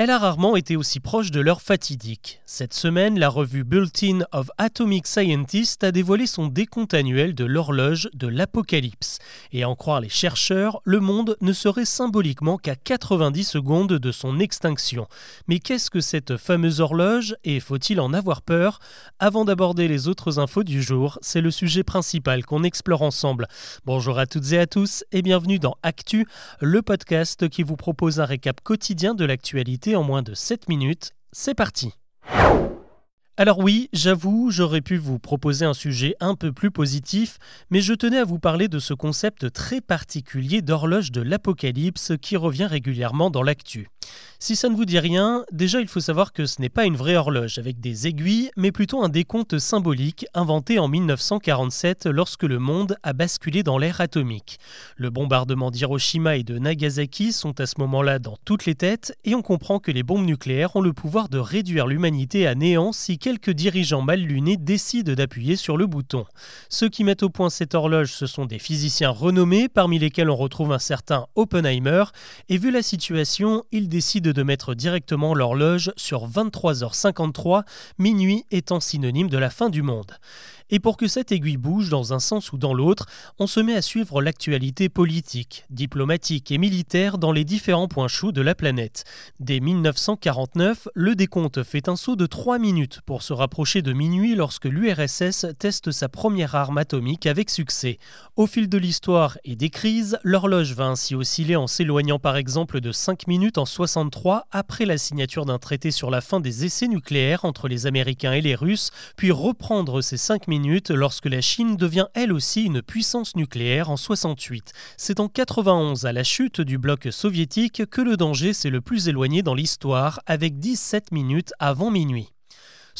elle a rarement été aussi proche de l'heure fatidique. Cette semaine, la revue Bulletin of Atomic Scientists a dévoilé son décompte annuel de l'horloge de l'apocalypse. Et à en croire les chercheurs, le monde ne serait symboliquement qu'à 90 secondes de son extinction. Mais qu'est-ce que cette fameuse horloge et faut-il en avoir peur? Avant d'aborder les autres infos du jour, c'est le sujet principal qu'on explore ensemble. Bonjour à toutes et à tous et bienvenue dans Actu, le podcast qui vous propose un récap quotidien de l'actualité en moins de 7 minutes. C'est parti alors oui, j'avoue, j'aurais pu vous proposer un sujet un peu plus positif, mais je tenais à vous parler de ce concept très particulier d'horloge de l'apocalypse qui revient régulièrement dans l'actu. Si ça ne vous dit rien, déjà il faut savoir que ce n'est pas une vraie horloge avec des aiguilles, mais plutôt un décompte symbolique inventé en 1947 lorsque le monde a basculé dans l'ère atomique. Le bombardement d'Hiroshima et de Nagasaki sont à ce moment-là dans toutes les têtes et on comprend que les bombes nucléaires ont le pouvoir de réduire l'humanité à néant si quelques dirigeants mal lunés décident d'appuyer sur le bouton. Ceux qui mettent au point cette horloge, ce sont des physiciens renommés, parmi lesquels on retrouve un certain Oppenheimer, et vu la situation, ils de mettre directement l'horloge sur 23h53, minuit étant synonyme de la fin du monde. Et pour que cette aiguille bouge dans un sens ou dans l'autre, on se met à suivre l'actualité politique, diplomatique et militaire dans les différents points chauds de la planète. Dès 1949, le décompte fait un saut de 3 minutes pour se rapprocher de minuit lorsque l'URSS teste sa première arme atomique avec succès. Au fil de l'histoire et des crises, l'horloge va ainsi osciller en s'éloignant par exemple de 5 minutes en 63 après la signature d'un traité sur la fin des essais nucléaires entre les Américains et les Russes, puis reprendre ces 5 minutes lorsque la Chine devient elle aussi une puissance nucléaire en 68. C'est en 91 à la chute du bloc soviétique que le danger s'est le plus éloigné dans l'histoire avec 17 minutes avant minuit.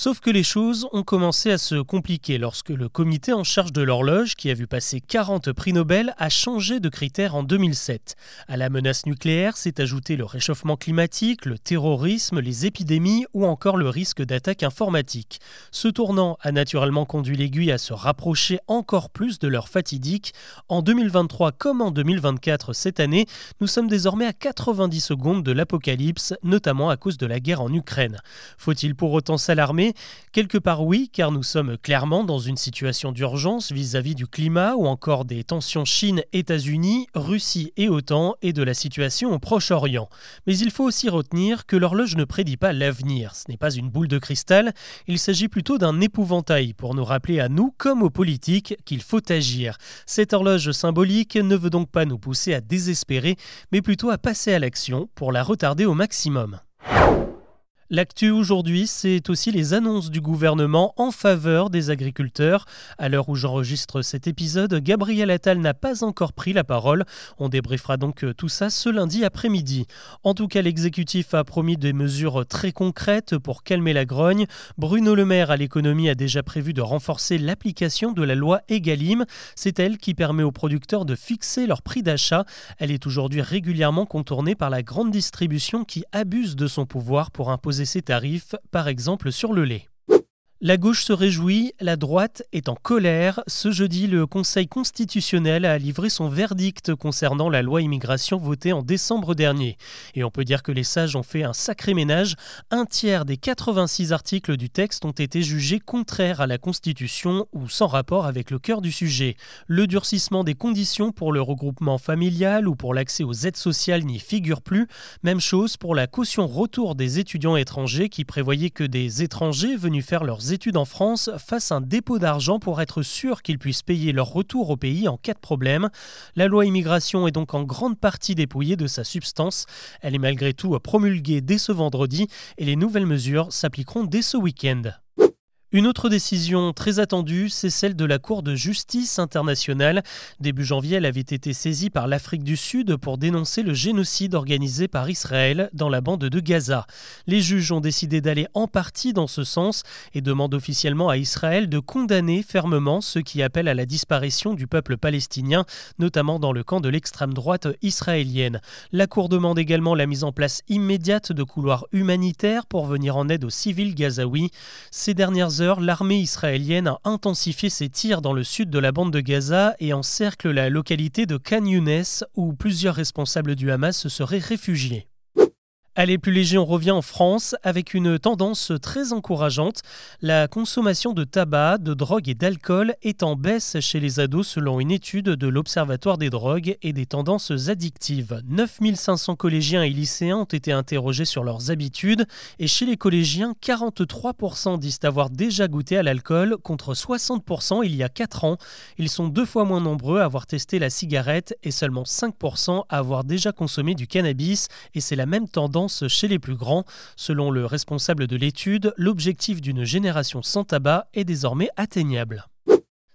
Sauf que les choses ont commencé à se compliquer lorsque le comité en charge de l'horloge, qui a vu passer 40 prix Nobel, a changé de critère en 2007. À la menace nucléaire s'est ajouté le réchauffement climatique, le terrorisme, les épidémies ou encore le risque d'attaque informatique. Ce tournant a naturellement conduit l'aiguille à se rapprocher encore plus de l'heure fatidique. En 2023 comme en 2024 cette année, nous sommes désormais à 90 secondes de l'apocalypse, notamment à cause de la guerre en Ukraine. Faut-il pour autant s'alarmer? Quelque part oui, car nous sommes clairement dans une situation d'urgence vis-à-vis du climat ou encore des tensions Chine-États-Unis, Russie et OTAN et de la situation au Proche-Orient. Mais il faut aussi retenir que l'horloge ne prédit pas l'avenir. Ce n'est pas une boule de cristal, il s'agit plutôt d'un épouvantail pour nous rappeler à nous comme aux politiques qu'il faut agir. Cette horloge symbolique ne veut donc pas nous pousser à désespérer, mais plutôt à passer à l'action pour la retarder au maximum. L'actu aujourd'hui, c'est aussi les annonces du gouvernement en faveur des agriculteurs. À l'heure où j'enregistre cet épisode, Gabriel Attal n'a pas encore pris la parole. On débriefera donc tout ça ce lundi après-midi. En tout cas, l'exécutif a promis des mesures très concrètes pour calmer la grogne. Bruno Le Maire à l'économie a déjà prévu de renforcer l'application de la loi Egalim. C'est elle qui permet aux producteurs de fixer leur prix d'achat. Elle est aujourd'hui régulièrement contournée par la grande distribution qui abuse de son pouvoir pour imposer ses tarifs, par exemple sur le lait. La gauche se réjouit, la droite est en colère. Ce jeudi, le Conseil constitutionnel a livré son verdict concernant la loi immigration votée en décembre dernier. Et on peut dire que les sages ont fait un sacré ménage. Un tiers des 86 articles du texte ont été jugés contraires à la Constitution ou sans rapport avec le cœur du sujet. Le durcissement des conditions pour le regroupement familial ou pour l'accès aux aides sociales n'y figure plus. Même chose pour la caution retour des étudiants étrangers qui prévoyait que des étrangers venus faire leurs études en France fassent un dépôt d'argent pour être sûr qu'ils puissent payer leur retour au pays en cas de problème. La loi immigration est donc en grande partie dépouillée de sa substance. Elle est malgré tout promulguée dès ce vendredi et les nouvelles mesures s'appliqueront dès ce week-end. Une autre décision très attendue, c'est celle de la Cour de justice internationale. Début janvier, elle avait été saisie par l'Afrique du Sud pour dénoncer le génocide organisé par Israël dans la bande de Gaza. Les juges ont décidé d'aller en partie dans ce sens et demandent officiellement à Israël de condamner fermement ceux qui appellent à la disparition du peuple palestinien, notamment dans le camp de l'extrême droite israélienne. La Cour demande également la mise en place immédiate de couloirs humanitaires pour venir en aide aux civils gazaouis. L'armée israélienne a intensifié ses tirs dans le sud de la bande de Gaza et encercle la localité de Khan Younes où plusieurs responsables du Hamas se seraient réfugiés. Allez, plus léger, on revient en France avec une tendance très encourageante. La consommation de tabac, de drogue et d'alcool est en baisse chez les ados selon une étude de l'Observatoire des drogues et des tendances addictives. 9500 collégiens et lycéens ont été interrogés sur leurs habitudes et chez les collégiens, 43% disent avoir déjà goûté à l'alcool contre 60% il y a 4 ans. Ils sont deux fois moins nombreux à avoir testé la cigarette et seulement 5% à avoir déjà consommé du cannabis et c'est la même tendance chez les plus grands. Selon le responsable de l'étude, l'objectif d'une génération sans tabac est désormais atteignable.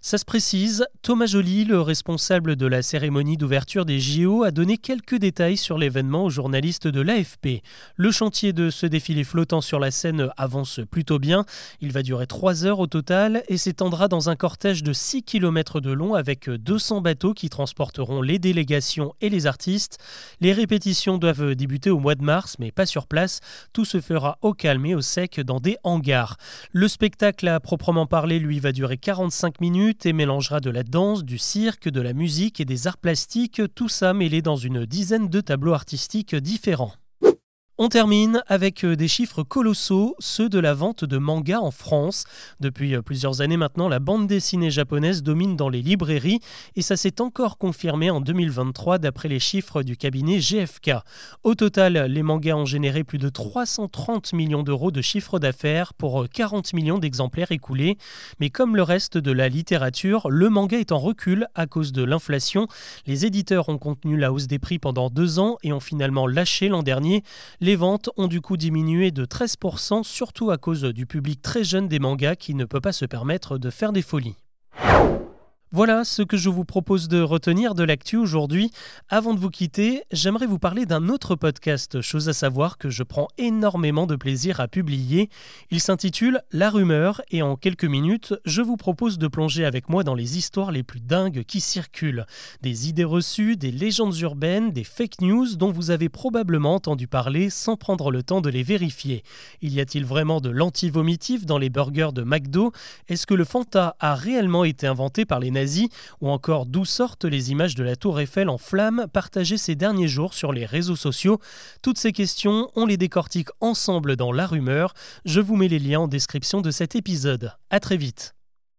Ça se précise, Thomas Joly, le responsable de la cérémonie d'ouverture des JO, a donné quelques détails sur l'événement aux journalistes de l'AFP. Le chantier de ce défilé flottant sur la scène avance plutôt bien. Il va durer 3 heures au total et s'étendra dans un cortège de 6 km de long avec 200 bateaux qui transporteront les délégations et les artistes. Les répétitions doivent débuter au mois de mars, mais pas sur place. Tout se fera au calme et au sec dans des hangars. Le spectacle à proprement parler, lui, va durer 45 minutes et mélangera de la danse, du cirque, de la musique et des arts plastiques, tout ça mêlé dans une dizaine de tableaux artistiques différents. On termine avec euh, des chiffres colossaux, ceux de la vente de mangas en France. Depuis euh, plusieurs années maintenant, la bande dessinée japonaise domine dans les librairies et ça s'est encore confirmé en 2023 d'après les chiffres du cabinet GFK. Au total, les mangas ont généré plus de 330 millions d'euros de chiffre d'affaires pour 40 euh, millions d'exemplaires écoulés. Mais comme le reste de la littérature, le manga est en recul à cause de l'inflation. Les éditeurs ont contenu la hausse des prix pendant deux ans et ont finalement lâché l'an dernier. Les ventes ont du coup diminué de 13%, surtout à cause du public très jeune des mangas qui ne peut pas se permettre de faire des folies. Voilà ce que je vous propose de retenir de l'actu aujourd'hui. Avant de vous quitter, j'aimerais vous parler d'un autre podcast, chose à savoir que je prends énormément de plaisir à publier. Il s'intitule La rumeur et en quelques minutes, je vous propose de plonger avec moi dans les histoires les plus dingues qui circulent. Des idées reçues, des légendes urbaines, des fake news dont vous avez probablement entendu parler sans prendre le temps de les vérifier. Y a-t-il vraiment de l'anti-vomitif dans les burgers de McDo? Est-ce que le Fanta a réellement été inventé par les nazis? Ou encore d'où sortent les images de la tour Eiffel en flammes partagées ces derniers jours sur les réseaux sociaux. Toutes ces questions, on les décortique ensemble dans La Rumeur. Je vous mets les liens en description de cet épisode. A très vite.